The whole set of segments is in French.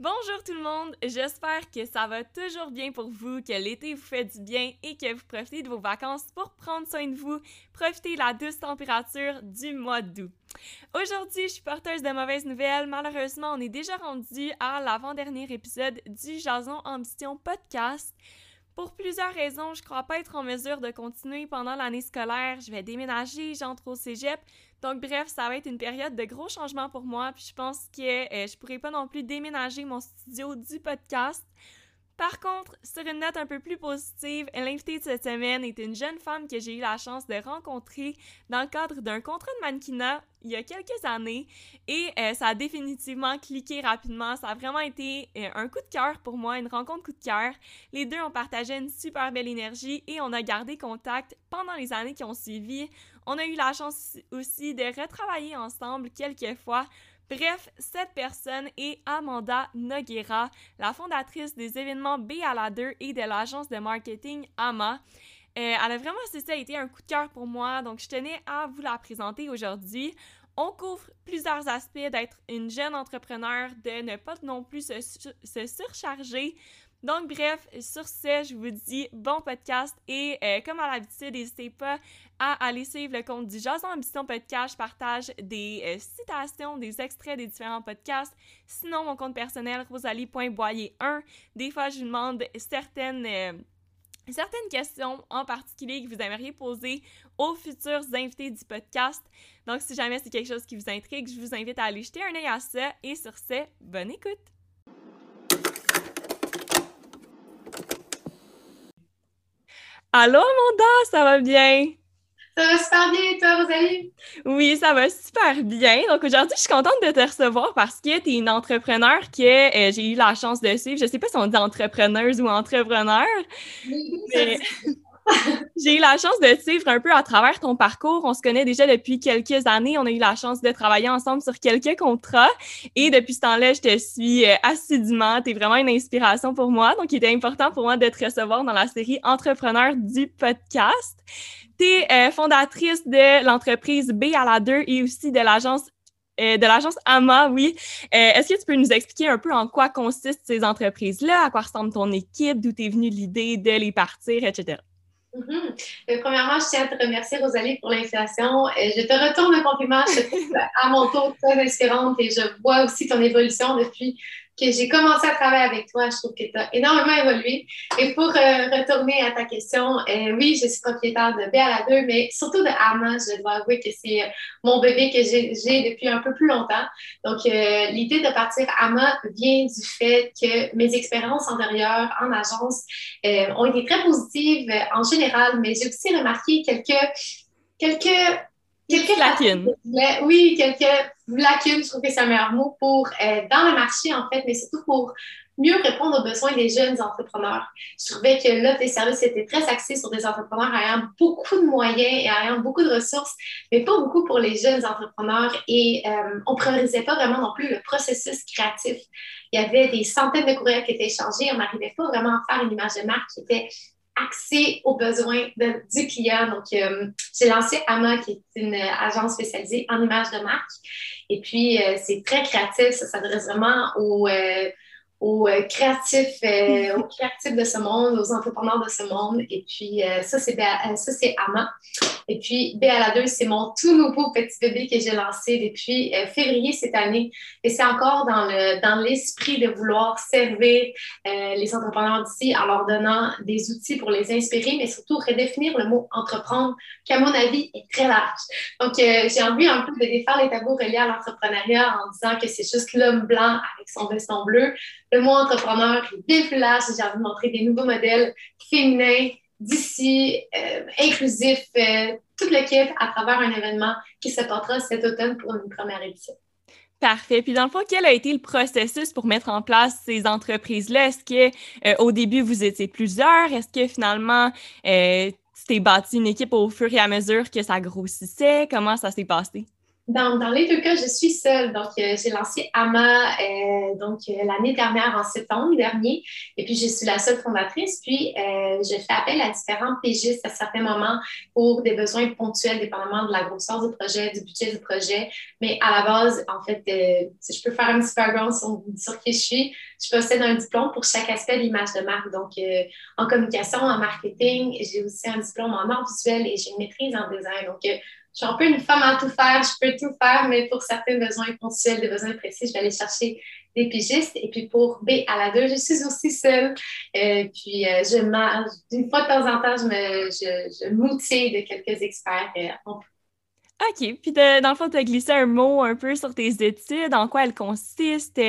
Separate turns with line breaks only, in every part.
Bonjour tout le monde, j'espère que ça va toujours bien pour vous, que l'été vous fait du bien et que vous profitez de vos vacances pour prendre soin de vous, profiter de la douce température du mois d'août. Aujourd'hui, je suis porteuse de mauvaises nouvelles. Malheureusement, on est déjà rendu à l'avant-dernier épisode du Jason Ambition podcast. Pour plusieurs raisons, je crois pas être en mesure de continuer pendant l'année scolaire. Je vais déménager, j'entre au cégep. Donc, bref, ça va être une période de gros changements pour moi. Puis, je pense que euh, je pourrais pas non plus déménager mon studio du podcast. Par contre, sur une note un peu plus positive, l'invitée de cette semaine est une jeune femme que j'ai eu la chance de rencontrer dans le cadre d'un contrat de mannequinat il y a quelques années et euh, ça a définitivement cliqué rapidement. Ça a vraiment été euh, un coup de cœur pour moi, une rencontre coup de cœur. Les deux ont partagé une super belle énergie et on a gardé contact pendant les années qui ont suivi. On a eu la chance aussi de retravailler ensemble quelques fois Bref, cette personne est Amanda Noguera, la fondatrice des événements B à la 2 et de l'agence de marketing AMA. Euh, elle a vraiment, c'est ça, été un coup de cœur pour moi, donc je tenais à vous la présenter aujourd'hui. On couvre plusieurs aspects d'être une jeune entrepreneur, de ne pas non plus se, se surcharger, donc, bref, sur ce, je vous dis bon podcast et euh, comme à l'habitude, n'hésitez pas à aller suivre le compte du Jason Ambition Podcast. Je partage des euh, citations, des extraits des différents podcasts. Sinon, mon compte personnel, rosalie.boyer1. Des fois, je vous demande certaines. Euh, certaines questions en particulier que vous aimeriez poser aux futurs invités du podcast. Donc, si jamais c'est quelque chose qui vous intrigue, je vous invite à aller jeter un œil à ça. Et sur ce, bonne écoute! Allô, Amanda, ça va bien?
Ça va super bien, et toi, Rosalie?
Oui, ça va super bien. Donc aujourd'hui, je suis contente de te recevoir parce que tu es une entrepreneur que euh, j'ai eu la chance de suivre. Je sais pas si on dit entrepreneuse ou entrepreneur.
Oui, mais...
J'ai eu la chance de suivre un peu à travers ton parcours. On se connaît déjà depuis quelques années. On a eu la chance de travailler ensemble sur quelques contrats. Et depuis ce temps-là, je te suis euh, assidûment. Tu es vraiment une inspiration pour moi. Donc, il était important pour moi de te recevoir dans la série Entrepreneur du podcast. Tu es euh, fondatrice de l'entreprise B à la 2 et aussi de l'agence euh, de l'agence AMA, oui. Est-ce que tu peux nous expliquer un peu en quoi consistent ces entreprises-là, à quoi ressemble ton équipe, d'où t'es venue l'idée de les partir, etc.?
Mhm. Euh, premièrement, je tiens à te remercier, Rosalie, pour l'invitation. Euh, je te retourne le compliment. Je suis à mon tour très inspirante et je vois aussi ton évolution depuis que j'ai commencé à travailler avec toi. Je trouve que tu as énormément évolué. Et pour euh, retourner à ta question, euh, oui, je suis propriétaire de B à la 2, mais surtout de Ama. Je dois avouer que c'est euh, mon bébé que j'ai depuis un peu plus longtemps. Donc, l'idée de partir Ama vient du fait que mes expériences antérieures en agence ont été très positives en général, mais j'ai aussi remarqué quelques quelques
Quelques lacunes.
Oui, quelques lacunes, je trouve que c'est un meilleur mot pour euh, dans le marché, en fait, mais surtout pour mieux répondre aux besoins des jeunes entrepreneurs. Je trouvais que là, tes services étaient très axés sur des entrepreneurs ayant beaucoup de moyens et ayant beaucoup de ressources, mais pas beaucoup pour les jeunes entrepreneurs. Et euh, on ne priorisait pas vraiment non plus le processus créatif. Il y avait des centaines de courriels qui étaient échangés. On n'arrivait pas vraiment à faire une image de marque qui était accès aux besoins du client. Donc, euh, j'ai lancé AMA, qui est une agence spécialisée en images de marque. Et puis, euh, c'est très créatif. Ça s'adresse vraiment aux, euh, aux créatifs, aux créatifs de ce monde, aux entrepreneurs de ce monde. Et puis, ça, c'est ça, c'est AMA. Et puis, B à la 2, c'est mon tout nouveau petit bébé que j'ai lancé depuis euh, février cette année. Et c'est encore dans, le, dans l'esprit de vouloir servir euh, les entrepreneurs d'ici en leur donnant des outils pour les inspirer, mais surtout redéfinir le mot entreprendre, qui, à mon avis, est très large. Donc, euh, j'ai envie un peu de défaire les tabous reliés à l'entrepreneuriat en disant que c'est juste l'homme blanc avec son veston bleu. Le mot entrepreneur est bien plus large. J'ai envie de montrer des nouveaux modèles féminins d'ici, euh, inclusif, euh, tout le kit à travers un événement qui se portera cet automne pour une première édition.
Parfait. Puis dans le fond, quel a été le processus pour mettre en place ces entreprises-là? Est-ce que euh, début vous étiez plusieurs? Est-ce que finalement tu t'es bâti une équipe au fur et à mesure que ça grossissait? Comment ça s'est passé?
Dans, dans, les deux cas, je suis seule. Donc, euh, j'ai lancé AMA euh, donc euh, l'année dernière, en septembre dernier. Et puis, je suis la seule fondatrice. Puis, je fais appel à différents pégistes à certains moments pour des besoins ponctuels, dépendamment de la grosseur du projet, du budget du projet. Mais à la base, en fait, si je peux faire un petit background sur, sur qui je suis, je possède un diplôme pour chaque aspect de l'image de marque. Donc, en communication, en marketing, j'ai aussi un diplôme en art visuel et j'ai une maîtrise en design. Donc, je suis un peu une femme à tout faire, je peux tout faire, mais pour certains besoins ponctuels, des besoins précis, je vais aller chercher des pigistes. Et puis pour B à la 2, je suis aussi seule. Euh, puis euh, je mange, d'une fois de temps en temps, je me je, de quelques experts euh,
OK. Puis dans le fond, tu as glissé un mot un peu sur tes études, en quoi elles consistent,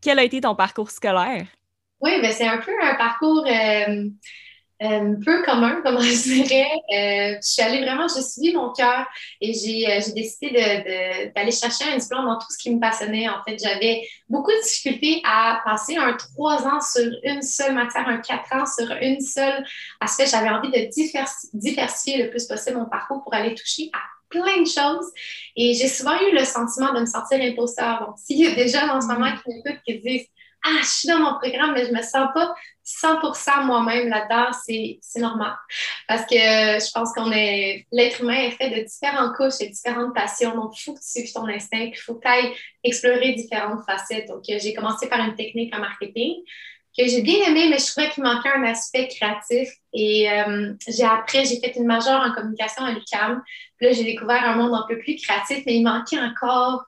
quel a été ton parcours scolaire?
Oui, ben c'est un peu un parcours un peu commun, comme je dirais. Euh, je suis allée vraiment, j'ai suivi mon cœur et j'ai euh, décidé d'aller chercher un diplôme dans tout ce qui me passionnait. En fait, j'avais beaucoup de difficultés à passer un trois ans sur une seule matière, un quatre ans sur une seule aspect. J'avais envie de diversifier le plus possible mon parcours pour aller toucher à plein de choses. Et j'ai souvent eu le sentiment de me sentir imposteur. Donc, s'il y a des jeunes en ce moment qui m'écoutent qui disent ah, je suis dans mon programme, mais je me sens pas 100% moi-même là-dedans, c'est normal. Parce que je pense qu'on est, l'être humain est fait de différentes couches et différentes passions. Donc, il faut que tu suives ton instinct, il faut que tu ailles explorer différentes facettes. Donc, j'ai commencé par une technique en marketing que j'ai bien aimé, mais je trouvais qu'il manquait un aspect créatif. Et euh, j'ai après, j'ai fait une majeure en communication à l'UQAM. Puis là, j'ai découvert un monde un peu plus créatif, mais il manquait encore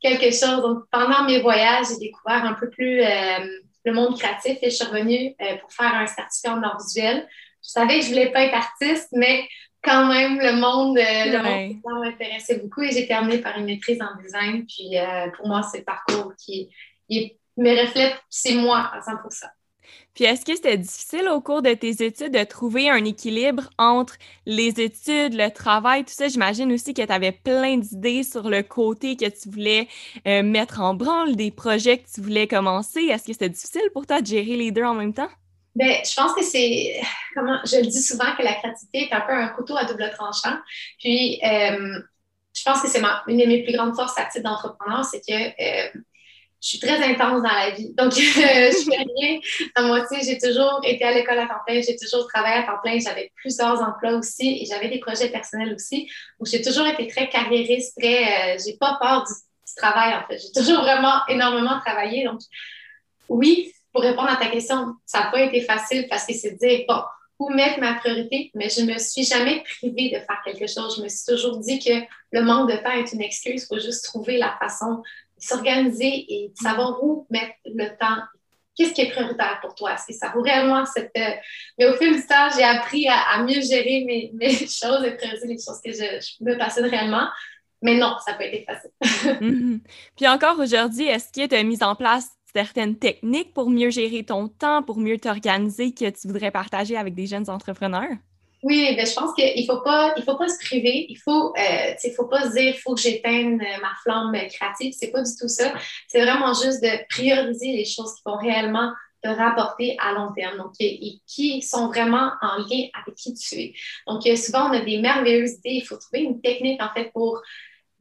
quelque chose. Donc, pendant mes voyages, j'ai découvert un peu plus euh, le monde créatif et je suis revenue euh, pour faire un certificat en art visuel. Je savais que je voulais pas être artiste, mais quand même, le monde, le m'intéressait beaucoup et j'ai terminé par une maîtrise en design. Puis pour moi, c'est le parcours qui, me reflète, c'est moi à 100
puis est-ce que c'était difficile au cours de tes études de trouver un équilibre entre les études, le travail, tout ça? J'imagine aussi que tu avais plein d'idées sur le côté que tu voulais euh, mettre en branle, des projets que tu voulais commencer. Est-ce que c'était difficile pour toi de gérer les deux en même temps?
Bien, je pense que c'est, comment, je le dis souvent que la créativité est un peu un couteau à double tranchant. Puis, euh, je pense que c'est une de mes plus grandes forces titre d'entrepreneur, c'est que euh, je suis très intense dans la vie. Donc, je fais rien à moitié. J'ai toujours été à l'école à temps plein, j'ai toujours travaillé à temps plein. J'avais plusieurs emplois aussi et j'avais des projets personnels aussi. Donc, j'ai toujours été très carriériste, très. Euh, j'ai pas peur du, travail, en fait. J'ai toujours vraiment énormément travaillé. Donc, oui, pour répondre à ta question, ça n'a pas été facile parce que c'est de dire, bon, où mettre ma priorité, mais je ne me suis jamais privée de faire quelque chose. Je me suis toujours dit que le manque de temps est une excuse. Il faut juste trouver la façon s'organiser et savoir où mettre le temps. Qu'est-ce qui est prioritaire pour toi? Est-ce que ça vaut réellement cette. Euh, mais au fil du temps, j'ai appris à, mieux gérer mes, choses et prioriser les choses que je, me passionne réellement. Mais non, ça peut être facile.
Mm-hmm. Puis encore aujourd'hui, est-ce que tu as mis en place certaines techniques pour mieux gérer ton temps, pour mieux t'organiser que tu voudrais partager avec des jeunes entrepreneurs?
Oui, ben, je pense qu'il ne faut, pas, il faut pas se priver. Il faut, euh, faut pas se dire il faut que j'éteigne euh, ma flamme créative. C'est pas du tout ça. C'est vraiment juste de prioriser les choses qui vont réellement te rapporter à long terme. Donc, et qui sont vraiment en lien avec qui tu es. Donc, euh, souvent, on a des merveilleuses idées. Il faut trouver une technique, en fait, pour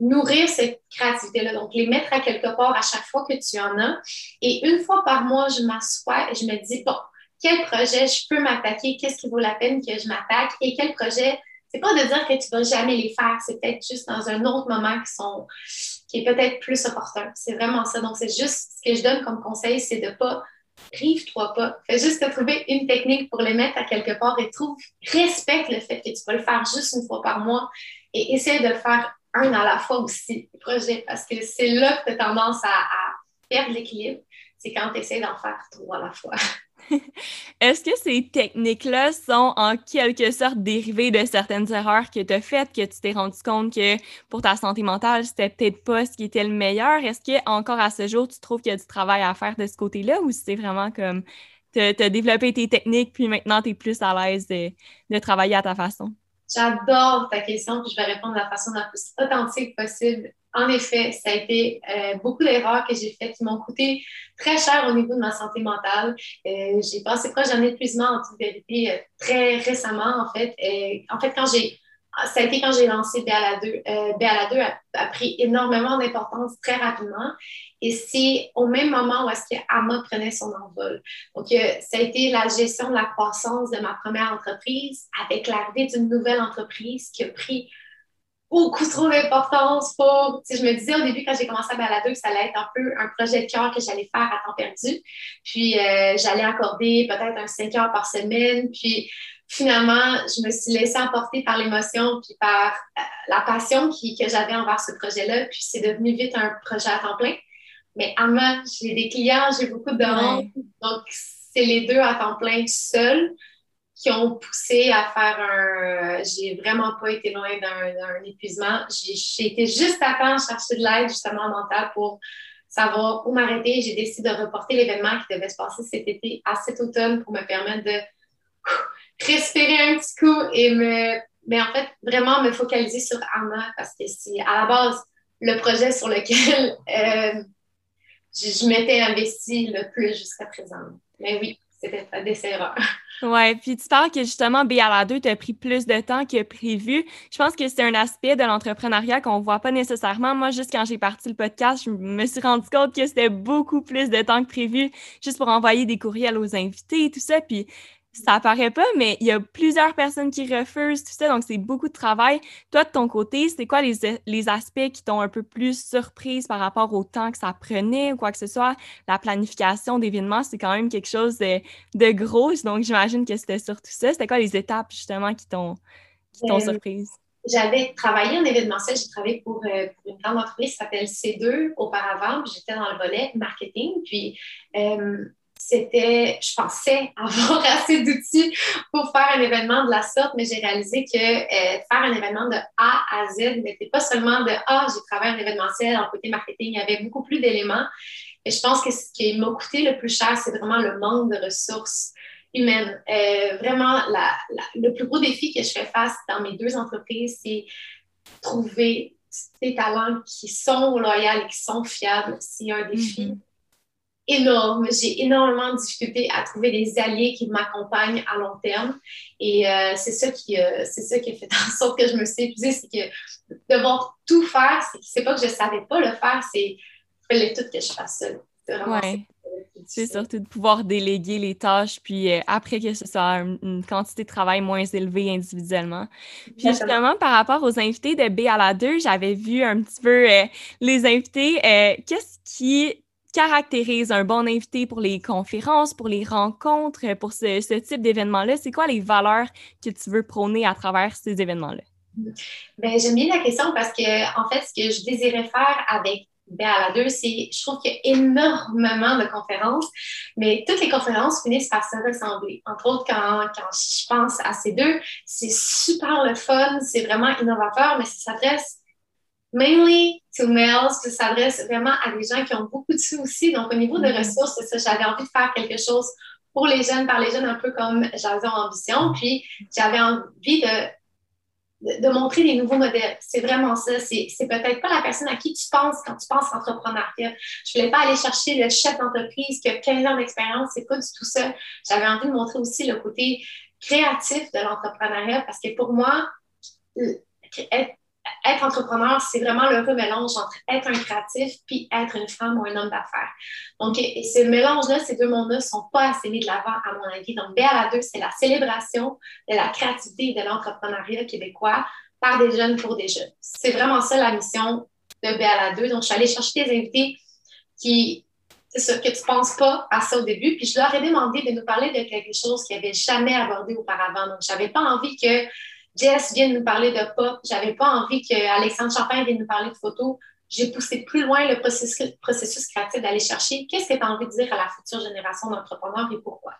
nourrir cette créativité-là. Donc, les mettre à quelque part à chaque fois que tu en as. Et une fois par mois, je m'assois et je me dis, bon, quel projet je peux m'attaquer, qu'est-ce qui vaut la peine que je m'attaque et quel projet. C'est pas de dire que tu vas jamais les faire, c'est peut-être juste dans un autre moment qui sont qui est peut-être plus opportun. C'est vraiment ça. Donc, c'est juste ce que je donne comme conseil, c'est de pas prive-toi pas. Fais juste te trouver une technique pour les mettre à quelque part et trouve, respecte le fait que tu vas le faire juste une fois par mois et essaie de le faire un à la fois aussi, projet, parce que c'est là que tu as tendance à, à perdre l'équilibre. C'est quand tu essaies d'en faire trois à la fois.
Est-ce que ces techniques-là sont en quelque sorte dérivées de certaines erreurs que tu as faites, que tu t'es rendu compte que pour ta santé mentale, c'était peut-être pas ce qui était le meilleur? Est-ce que encore à ce jour, tu trouves qu'il y a du travail à faire de ce côté-là ou c'est vraiment comme tu as, développé tes techniques puis maintenant tu es plus à l'aise de, de travailler à ta façon?
J'adore ta question, puis je vais répondre de la façon la plus authentique possible en effet, ça a été euh, beaucoup d'erreurs que j'ai faites qui m'ont coûté très cher au niveau de ma santé mentale. Euh, j'ai passé proche d'un épuisement en toute vérité euh, très récemment, en fait. en fait, quand j'ai ça a été quand j'ai lancé BALA 2. Euh, BALA 2 a, pris énormément d'importance très rapidement. Et c'est au même moment où est-ce que Amma prenait son envol. Donc, ça a été la gestion de la croissance de ma première entreprise avec l'arrivée d'une nouvelle entreprise qui a pris beaucoup trop d'importance pour. je me disais au début, quand j'ai commencé à balader, que ça allait être un peu un projet de cœur que j'allais faire à temps perdu. Puis, euh, j'allais accorder peut-être un 5 heures par semaine. Puis, finalement, je me suis laissée emporter par l'émotion puis par euh, la passion qui, que j'avais envers ce projet-là. Puis, c'est devenu vite un projet à temps plein. Mais à moi, j'ai des clients, j'ai beaucoup de demandes. Donc, c'est les deux à temps plein seuls qui ont poussé à faire un. J'ai vraiment pas été loin d'un épuisement. J'ai été juste à temps chercher de l'aide, justement, mentale pour savoir où m'arrêter. J'ai décidé de reporter l'événement qui devait se passer cet été à cet automne pour me permettre de respirer un petit coup et me. Mais en fait, vraiment me focaliser sur Anna parce que c'est à la base le projet sur lequel euh, je, m'étais investie le plus jusqu'à présent. Mais oui, c'était des erreurs.
Oui, puis tu parles que justement, BALA 2 t'a pris plus de temps que prévu. Je pense que c'est un aspect de l'entrepreneuriat qu'on ne voit pas nécessairement. Moi, juste quand j'ai parti le podcast, je me suis rendu compte que c'était beaucoup plus de temps que prévu juste pour envoyer des courriels aux invités et tout ça. Puis ça apparaît pas, mais il y a plusieurs personnes qui refusent tout ça, donc c'est beaucoup de travail. Toi, de ton côté, c'est quoi les, les, aspects qui t'ont un peu plus surprise par rapport au temps que ça prenait ou quoi que ce soit? La planification d'événements, c'est quand même quelque chose de, de gros, donc j'imagine que c'était surtout ça. C'était quoi les étapes, justement, qui t'ont euh, surprise?
J'avais travaillé en événementiel, j'ai travaillé pour, euh, pour, une grande entreprise qui s'appelle C2 auparavant, j'étais dans le volet marketing, puis euh, c'était, je pensais avoir assez d'outils pour faire un événement de la sorte, mais j'ai réalisé que euh, faire un événement de A à Z n'était pas seulement de Ah, j'ai travaillé en événementiel, en côté marketing, il y avait beaucoup plus d'éléments. Et je pense que ce qui m'a coûté le plus cher, c'est vraiment le manque de ressources humaines. Euh, vraiment, le plus gros défi que je fais face dans mes deux entreprises, c'est trouver des talents qui sont loyaux et qui sont fiables. C'est un défi. Mm-hmm énorme. J'ai énormément de difficultés à trouver des alliés qui m'accompagnent à long terme. Et euh, c'est ça qui euh, c'est ça qui a fait en sorte que je me suis épuisée, c'est que devoir tout faire, c'est pas que je savais pas le faire, c'est fallait tout que je fasse seule.
C'est surtout de pouvoir déléguer les tâches, puis euh, après que ce soit une, quantité de travail moins élevée individuellement. Puis justement, par rapport aux invités de B à la 2, j'avais vu un petit peu les invités. Qu'est-ce qui caractérise un bon invité pour les conférences, pour les rencontres, pour ce, type d'événement-là? C'est quoi les valeurs que tu veux prôner à travers ces événements-là?
Bien, j'aime bien la question parce que, en fait, ce que je désirais faire avec BALA 2, c'est, je trouve qu'il y a énormément de conférences, mais toutes les conférences finissent par se ressembler. Entre autres, quand, quand je pense à ces deux, c'est super le fun, c'est vraiment innovateur, mais ça s'adresse mainly to males, ça s'adresse vraiment à des gens qui ont beaucoup de sous aussi. Donc, au niveau de mm-hmm. ressources, c'est ça, j'avais envie de faire quelque chose pour les jeunes, par les jeunes, un peu comme j'avais en ambition. Puis, j'avais envie de, de, montrer des nouveaux modèles. C'est vraiment ça. C'est, c'est peut-être pas la personne à qui tu penses quand tu penses entrepreneuriat. Je voulais pas aller chercher le chef d'entreprise qui a 15 ans d'expérience. C'est pas du tout ça. J'avais envie de montrer aussi le côté créatif de l'entrepreneuriat parce que pour moi, être être entrepreneur, c'est vraiment le mélange entre être un créatif puis être une femme ou un homme d'affaires. Donc, ce mélange-là, ces deux mondes-là ne sont pas assez mis de l'avant, à mon avis. Donc, BALA 2, c'est la célébration de la créativité et de l'entrepreneuriat québécois par des jeunes pour des jeunes. C'est vraiment ça la mission de BALA 2. Donc, je suis allée chercher des invités qui c'est ça, que tu ne penses pas à ça au début. Puis je leur ai demandé de nous parler de quelque chose qu'ils n'avaient jamais abordé auparavant. Donc, je n'avais pas envie que Jess vient nous parler de pop. J'avais pas envie qu'Alexandre Champagne vienne nous parler de photo. J'ai poussé plus loin le processus, processus créatif d'aller chercher qu'est-ce que tu as envie de dire à la future génération d'entrepreneurs et pourquoi.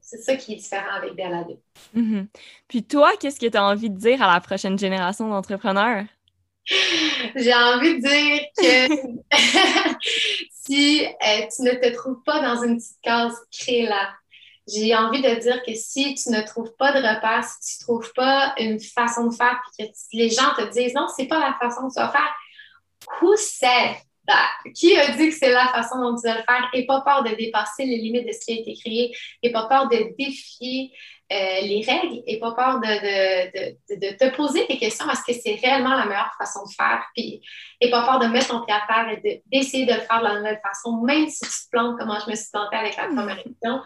C'est ça qui est différent avec Berladé.
Mm-hmm. Puis toi, qu'est-ce que tu as envie de dire à la prochaine génération d'entrepreneurs?
J'ai envie de dire que si euh, tu ne te trouves pas dans une petite case, crée-la j'ai envie de dire que si tu ne trouves pas de repère, si tu ne trouves pas une façon de faire, puis que les gens te disent non, c'est pas la façon vas faire, who said qui a dit que c'est la façon dont tu dois le faire? Et pas peur de dépasser les limites de ce qui a été créé. Et pas peur de défier euh, les règles. Et pas peur de, de, de, de, te poser des questions. Est-ce que c'est réellement la meilleure façon de faire? Puis, et pas peur de mettre ton pied à terre et d'essayer de, le faire de la nouvelle façon, même si tu te plantes, comme moi je me suis plantée avec la première émission.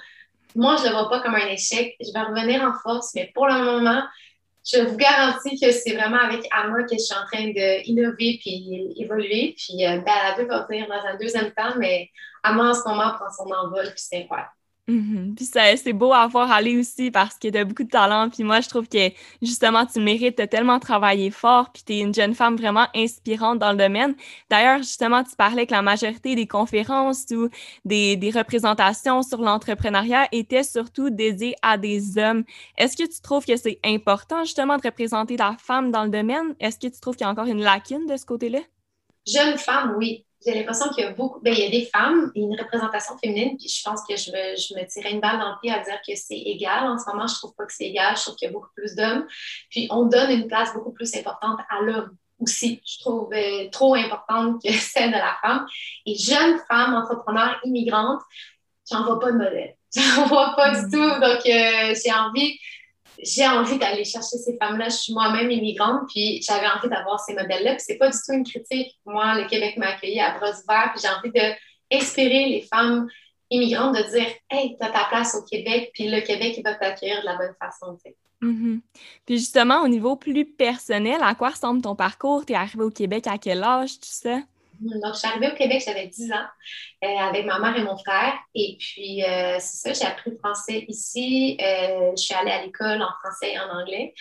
Moi, je ne le vois pas comme un échec. Je vais revenir en force, mais pour le moment, je vous garantis que c'est vraiment avec Amma que je suis en train d'innover puis évoluer. Puis euh, Balado va venir dans un deuxième temps, mais Amma en ce moment prend son envol, puis c'est incroyable.
Mhm. Puis c'est beau à voir aller aussi parce que tu as beaucoup de talent. Puis moi, je trouve que justement, tu mérites de tellement travailler fort. Puis tu es une jeune femme vraiment inspirante dans le domaine. D'ailleurs, justement, tu parlais que la majorité des conférences ou des, des représentations sur l'entrepreneuriat étaient surtout dédiées à des hommes. Est-ce que tu trouves que c'est important justement de représenter la femme dans le domaine? Est-ce que tu trouves qu'il y a encore une lacune de ce côté-là?
Jeune femme, oui j'ai l'impression qu'il y a beaucoup, ben, il y a des femmes et une représentation féminine, puis je pense que je, me, je me tirais une balle dans le pied à dire que c'est égal. En ce moment, je trouve pas que c'est égal, je trouve qu'il y a beaucoup plus d'hommes. Puis on donne une place beaucoup plus importante à l'homme aussi, je trouve euh, trop importante que celle de la femme. Et jeune femme, entrepreneur, immigrante, j'en vois pas de modèle. J'en vois pas du mm. tout. Donc, euh, j'ai envie j'ai envie d'aller chercher ces femmes-là. Je suis moi-même immigrante, puis j'avais envie d'avoir ces modèles-là. Puis c'est pas du tout une critique. Moi, le Québec m'a accueilli à bras ouverts, puis j'ai envie d'inspirer les femmes immigrantes de dire Hey, tu as ta place au Québec, puis le Québec, va t'accueillir de la bonne façon.
Mm-hmm. Puis justement, au niveau plus personnel, à quoi ressemble ton parcours? Tu es arrivé au Québec à quel âge, tu sais?
Donc, je suis arrivée au Québec, j'avais 10 ans, euh, avec ma mère et mon frère. Et puis, euh, c'est ça, j'ai appris le français ici. Euh, je suis allée à l'école en français et en anglais.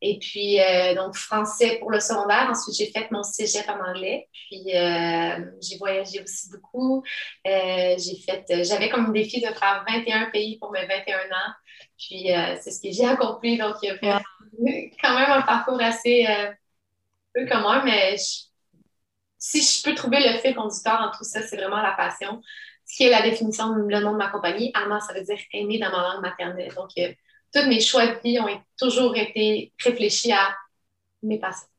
Et puis, donc, français pour le secondaire. Ensuite, j'ai fait mon cégep en anglais. Puis, j'ai voyagé aussi beaucoup. j'ai fait, j'avais comme défi de faire 21 pays pour mes 21 ans. Puis, c'est ce que j'ai accompli. Donc, il y a quand même un parcours assez peu commun, mais je si je peux trouver le fait conducteur dans tout ça, c'est vraiment la passion. Ce qui est la définition, le nom de ma compagnie. Ama, ça veut dire aimer dans ma langue maternelle. Donc, euh, tous mes choix de vie ont toujours été réfléchis à mes passions.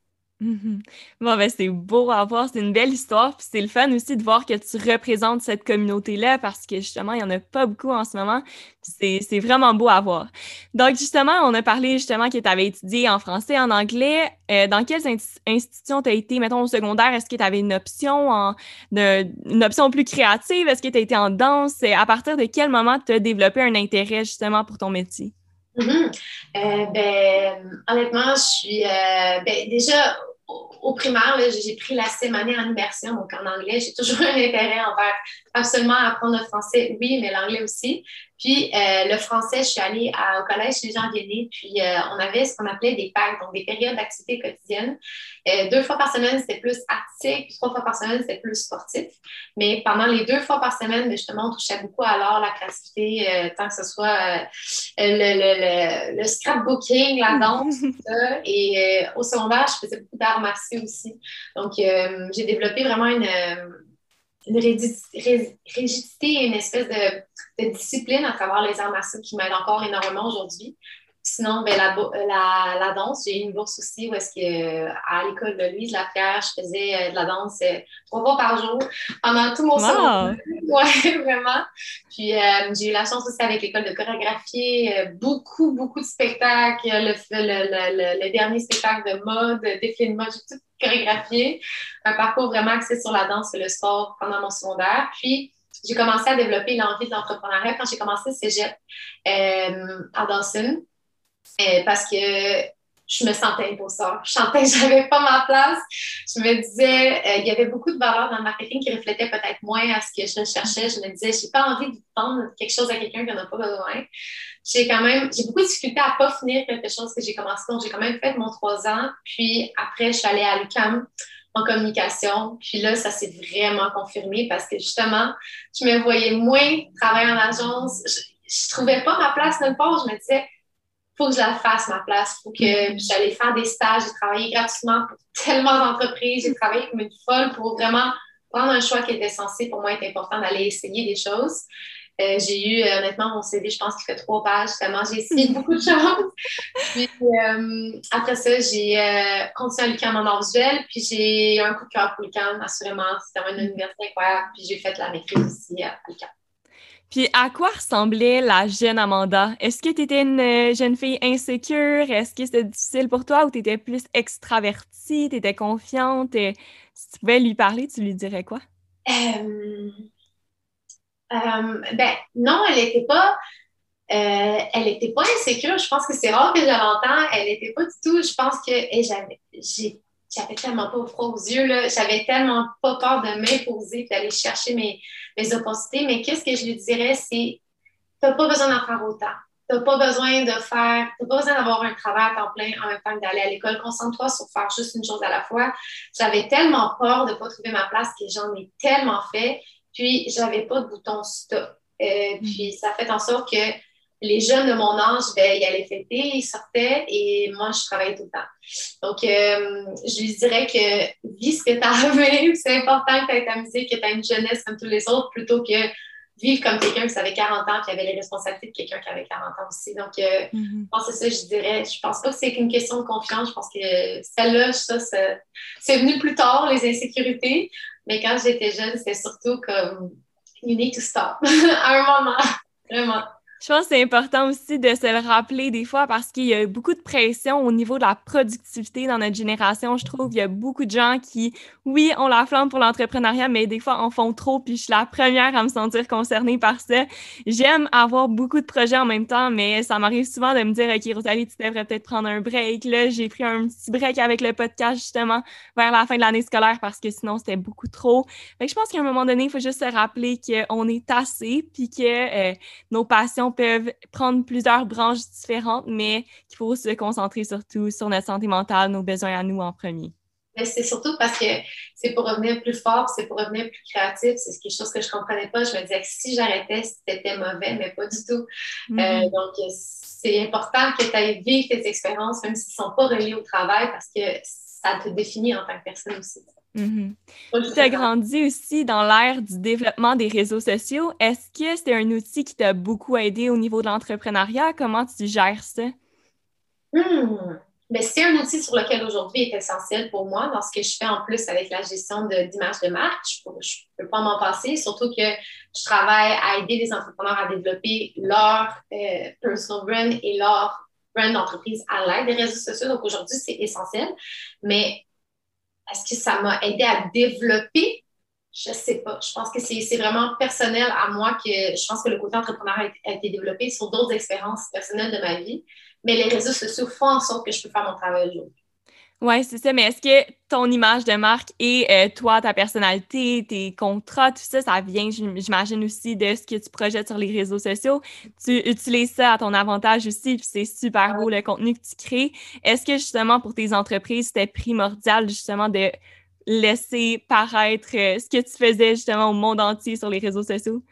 Mhm. Ben, c'est beau à voir, c'est une belle histoire. Puis c'est le fun aussi de voir que tu représentes cette communauté-là parce que justement, il n'y en a pas beaucoup en ce moment. C'est vraiment beau à voir. Donc, justement, on a parlé justement que tu avais étudié en français, en anglais. Euh, dans quelles institutions tu as été, mettons, au secondaire? Est-ce que tu avais une option, en, une option plus créative? Est-ce que tu as été en danse? À partir de quel moment tu as développé un intérêt justement pour ton métier?
Mm-hmm. Euh, ben, honnêtement, je suis euh, ben, déjà au, primaire, j'ai pris la année en immersion, donc en anglais. J'ai toujours un intérêt envers absolument apprendre le français, oui, mais l'anglais aussi. Puis euh, le français, je suis allée au collège chez Jean Viennet, puis euh, on avait ce qu'on appelait des PAC, donc des périodes d'activité quotidienne. Euh, deux fois par semaine, c'était plus artistique, puis trois fois par semaine, c'était plus sportif. Mais pendant les deux fois par semaine, justement, on touchait beaucoup à l'art, la créativité, tant que ce soit le, le, scrapbooking, la danse, tout ça. Et au secondaire, je faisais beaucoup d'arts martiaux aussi. Donc, j'ai développé vraiment une une rigidité et une espèce de, discipline à travers les arts martiaux qui m'aident encore énormément aujourd'hui. Sinon, ben, la, la, la, danse, j'ai eu une bourse aussi où est-ce que à l'école de Louise Lapierre, je faisais euh, de la danse euh, trois fois par jour pendant tout mon wow. Oui, vraiment. Puis euh, j'ai eu la chance aussi avec l'école de chorégraphie, beaucoup, beaucoup de spectacles. Le, le, le, dernier spectacle de mode, défilé de mode, j'ai tout chorégraphié. Un parcours vraiment axé sur la danse et le sport pendant mon secondaire. Puis j'ai commencé à développer l'envie de l'entrepreneuriat quand j'ai commencé le cégep à Dawson. Euh, parce que je me sentais imposteur. Je sentais que j'avais pas ma place. Je me disais, euh, il y avait beaucoup de valeurs dans le marketing qui reflétaient peut-être moins à ce que je recherchais. Je me disais, j'ai pas envie de vendre quelque chose à quelqu'un qui n'en a pas besoin. J'ai quand même, j'ai beaucoup de difficulté à pas finir quelque chose que j'ai commencé. Donc, j'ai quand même fait mon trois ans. Puis après, je suis allée à l'UQAM en communication. Puis là, ça s'est vraiment confirmé parce que justement, je me voyais moins travailler en agence. Je, je trouvais pas ma place nulle part. Je me disais, faut que je la fasse, ma place. faut que j'allais faire des stages. J'ai travaillé gratuitement pour tellement d'entreprises. J'ai travaillé comme une folle pour vraiment prendre un choix qui était censé pour moi être important d'aller essayer des choses. Euh, j'ai eu, honnêtement, mon CV, je pense qu'il fait trois pages, tellement j'ai essayé beaucoup de choses. Puis après ça, j'ai continué à l'UQAM en visuel, puis j'ai eu un coup de cœur pour l'UQAM, assurément. C'était une université incroyable, puis j'ai fait la maîtrise aussi à l'UQAM.
Puis à quoi ressemblait la jeune Amanda? Est-ce que tu étais une euh, jeune fille insécure? Est-ce que c'était difficile pour toi ou tu étais plus extravertie? Tu étais confiante? si tu pouvais lui parler, tu lui dirais quoi?
Euh, euh, ben non, elle n'était pas. elle n'était pas insécure. Je pense que c'est rare que je l'entends. Elle n'était pas du tout. Je pense que j'avais, j'avais tellement pas froid aux yeux. J'avais tellement pas peur de m'imposer et d'aller chercher mes, mes opportunités. Mais qu'est-ce que je lui dirais, c'est tu n'as pas besoin d'en faire autant. Tu n'as pas besoin de faire, tu pas besoin d'avoir un travail à temps plein en même temps que d'aller à l'école. Concentre-toi sur faire juste une chose à la fois. J'avais tellement peur de ne pas trouver ma place que j'en ai tellement fait. Puis, j'avais pas de bouton stop. Euh, mm. puis, ça fait en sorte que les jeunes de mon âge, ben, ils allaient fêter, ils sortaient et moi, je travaillais tout le temps. Donc, euh, je lui dirais que vis ce que tu as à C'est important que tu aies ta musique, que tu aies une jeunesse comme tous les autres plutôt que vivre comme quelqu'un qui avait 40 ans qui avait les responsabilités de quelqu'un qui avait 40 ans aussi. Donc, euh, mm-hmm. je pense que c'est ça, je dirais. Je pense pas que c'est qu'une question de confiance. Je pense que celle-là, ça, c'est venu plus tard, les insécurités. Mais quand j'étais jeune, c'était surtout comme you need to stop à un moment. Vraiment.
Je pense que c'est important aussi de se le rappeler des fois parce qu'il y a beaucoup de pression au niveau de la productivité dans notre génération. Je trouve qu'il y a beaucoup de gens qui, oui, ont la flamme pour l'entrepreneuriat, mais des fois en font trop. Puis je suis la première à me sentir concernée par ça. J'aime avoir beaucoup de projets en même temps, mais ça m'arrive souvent de me dire, OK, Rosalie, tu devrais peut-être prendre un break. Là, j'ai pris un petit break avec le podcast justement vers la fin de l'année scolaire parce que sinon c'était beaucoup trop. Fait que je pense qu'à un moment donné, il faut juste se rappeler qu'on est assez puis que euh, nos passions peuvent prendre plusieurs branches différentes, mais qu'il faut se concentrer surtout sur notre santé mentale, nos besoins à nous en premier.
Mais c'est surtout parce que c'est pour revenir plus fort, c'est pour revenir plus créatif. C'est quelque chose que je ne comprenais pas. Je me disais que si j'arrêtais, c'était mauvais, mais pas du tout. Euh, donc, c'est important que tu ailles vivre tes expériences, même s'ils ne sont pas reliés au travail, parce que ça te définit en tant que personne aussi.
Mm Tu as grandi aussi dans l'ère du développement des réseaux sociaux. Est-ce que c'est un outil qui t'a beaucoup aidé au niveau de l'entrepreneuriat? Comment tu gères ça?
Ben, c'est un outil sur lequel aujourd'hui est essentiel pour moi dans ce que je fais en plus avec la gestion d'image de, marque. Je ne peux pas m'en passer, surtout que je travaille à aider les entrepreneurs à développer leur euh, personal brand et leur brand d'entreprise à l'aide des réseaux sociaux. Donc aujourd'hui, c'est essentiel. Mais est-ce que ça m'a aidé à développer? Je ne sais pas. Je pense que c'est vraiment personnel à moi que je pense que le côté entrepreneur a, été développé sur d'autres expériences personnelles de ma vie. Mais les réseaux sociaux font en sorte que je peux faire mon travail aujourd'hui.
Oui, c'est ça. Mais est-ce que ton image de marque et euh, toi, ta personnalité, tes contrats, tout ça, ça vient, j'imagine aussi, de ce que tu projettes sur les réseaux sociaux. Tu utilises ça à ton avantage aussi, puis c'est super beau le contenu que tu crées. Est-ce que justement pour tes entreprises, c'était primordial justement de laisser paraître euh, ce que tu faisais justement au monde entier sur les réseaux sociaux?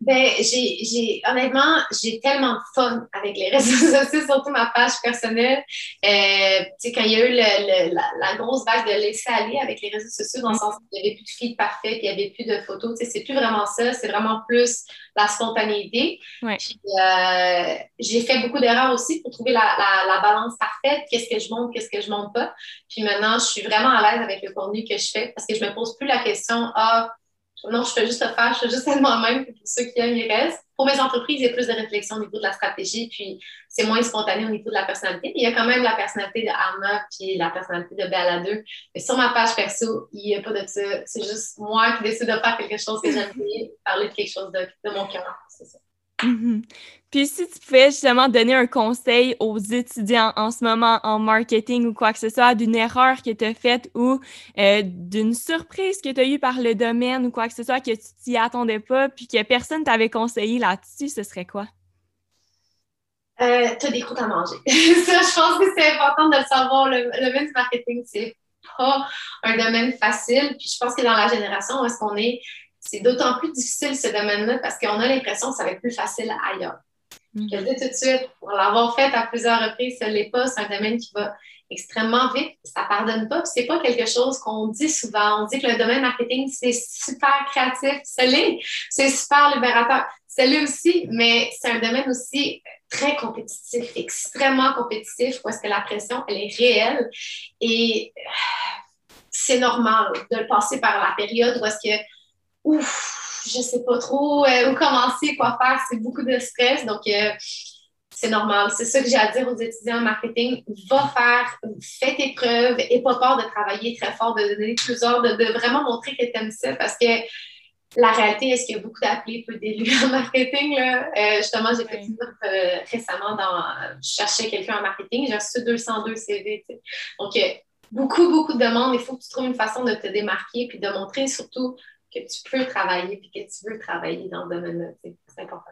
Ben, j'ai, honnêtement, j'ai tellement de fun avec les réseaux sociaux, surtout ma page personnelle. Euh, tu sais, quand il y a eu le, la, grosse vague de laisser aller avec les réseaux sociaux, dans le sens où il n'y avait plus de filles parfaites, il n'y avait plus de photos, tu sais, c'est plus vraiment ça, c'est vraiment plus la spontanéité.
Ouais.
Euh, j'ai fait beaucoup d'erreurs aussi pour trouver la, la, la balance parfaite, qu'est-ce que je monte, qu'est-ce que je monte pas. Puis maintenant, je suis vraiment à l'aise avec le contenu que je fais parce que je me pose plus la question, ah, non, je fais juste le faire, je fais juste être moi-même, pour ceux qui aiment, ils restent. Pour mes entreprises, il y a plus de réflexion au niveau de la stratégie, puis c'est moins spontané au niveau de la personnalité. Mais il y a quand même la personnalité de Anna, puis la personnalité de 2. Mais sur ma page perso, il n'y a pas de ça. C'est juste moi qui décide de faire quelque chose que j'aime bien, parler de quelque chose de, de mon cœur. C'est ça.
Mhm. Puis si tu pouvais justement donner un conseil aux étudiants en ce moment en marketing ou quoi que ce soit, d'une erreur que tu as faite ou euh, d'une surprise que tu as eue par le domaine ou quoi que ce soit que tu t'y attendais pas puis que personne t'avait conseillé là-dessus, ce serait quoi?
Euh, tu as des croûtes à manger. ça, je pense que c'est important de le savoir. Le, domaine du marketing, c'est pas un domaine facile. Puis je pense que dans la génération où est-ce qu'on est c'est d'autant plus difficile ce domaine-là parce qu'on a l'impression que ça va être plus facile ailleurs. Je te dis tout de suite, pour l'avoir fait à plusieurs reprises, ce n'est pas, c'est un domaine qui va extrêmement vite, ça pardonne pas, c'est pas quelque chose qu'on dit souvent. On dit que le domaine marketing, c'est super créatif, c'est c'est super libérateur, c'est aussi, mais c'est un domaine aussi très compétitif, extrêmement compétitif, parce que la pression, elle est réelle et euh, c'est normal de passer par la période où est-ce que, ouf, je sais pas trop euh, où commencer, quoi faire, c'est beaucoup de stress, donc euh, c'est normal. C'est ça que j'ai à dire aux étudiants en marketing. Va faire, fais tes preuves et pas peur de travailler très fort, de donner plusieurs, de, de vraiment montrer que tu aimes ça parce que la réalité, est-ce qu'il y a beaucoup d'appelés, peu d'élus en marketing? Là? Euh, justement, j'ai fait une offre euh, récemment dans. Je cherchais quelqu'un en marketing, j'ai reçu 202 CV. Donc, euh, beaucoup, beaucoup de demandes. Il faut que tu trouves une façon de te démarquer puis de montrer surtout que tu peux travailler puis que tu veux travailler dans le domaine-là. C'est important.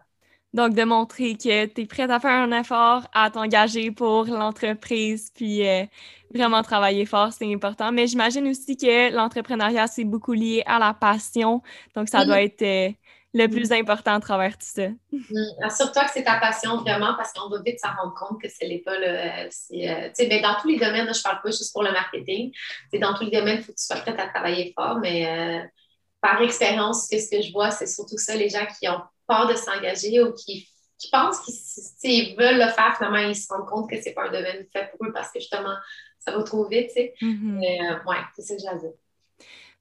Donc, de montrer que tu es prête à faire un effort, à t'engager pour l'entreprise, puis euh, vraiment travailler fort, c'est important. Mais j'imagine aussi que l'entrepreneuriat, c'est beaucoup lié à la passion. Donc, ça doit être euh, le plus important à travers tout ça.
Mm. Assure-toi que c'est ta passion vraiment parce qu'on va vite s'en rendre compte que ce n'est pas le. Euh, ben, dans tous les domaines, je ne parle pas juste pour le marketing. dans tous les domaines, il faut que tu sois prête à travailler fort, mais par expérience, ce que je vois, c'est surtout ça, les gens qui ont peur de s'engager ou qui, pensent qu'ils veulent le faire, finalement, ils se rendent compte que c'est pas un domaine fait pour eux parce que justement, ça va trop vite, tu sais. Mm-hmm. Mais euh, ouais, c'est ça que dire.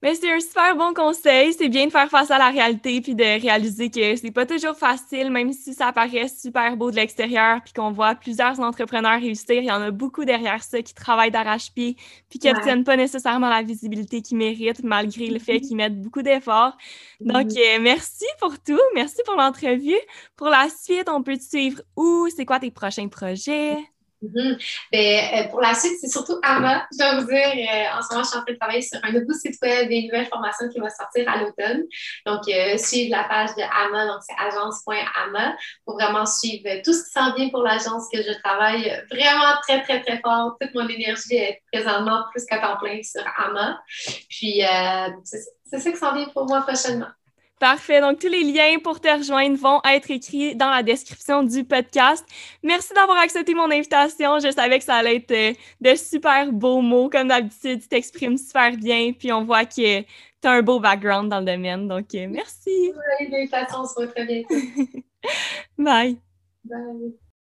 Mais c'est un super bon conseil. C'est bien de faire face à la réalité puis de réaliser que c'est pas toujours facile, même si ça paraît super beau de l'extérieur puis qu'on voit plusieurs entrepreneurs réussir. Il y en a beaucoup derrière ça qui travaillent d'arrache-pied puis qui n'obtiennent pas nécessairement la visibilité qu'ils méritent malgré le fait mm-hmm. qu'ils mettent beaucoup d'efforts. Donc, mm-hmm. euh, merci pour tout. Merci pour l'entrevue. Pour la suite, on peut te suivre où? C'est quoi tes prochains projets?
Euh, pour la suite, c'est surtout Amma. Je dois vous dire, euh, en ce moment, je suis en train de travailler sur un nouveau site web, des nouvelles formations qui vont sortir à l'automne. Donc, euh, suivre la page de Amma, donc c'est agence.amma, pour vraiment suivre tout ce qui s'en vient pour l'agence que je travaille vraiment très, très, très fort. Toute mon énergie est présentement plus qu'à temps plein sur Amma. Puis, c'est ça qui s'en vient pour moi prochainement.
Parfait. Donc, tous les liens pour te rejoindre vont être écrits dans la description du podcast. Merci d'avoir accepté mon invitation. Je savais que ça allait être euh, de super beaux mots. Comme d'habitude, tu t'exprimes super bien. Puis, on voit que tu as un beau background dans le domaine. Donc, euh, merci.
Oui, l'invitation se voit très bien.
Bye.
Bye.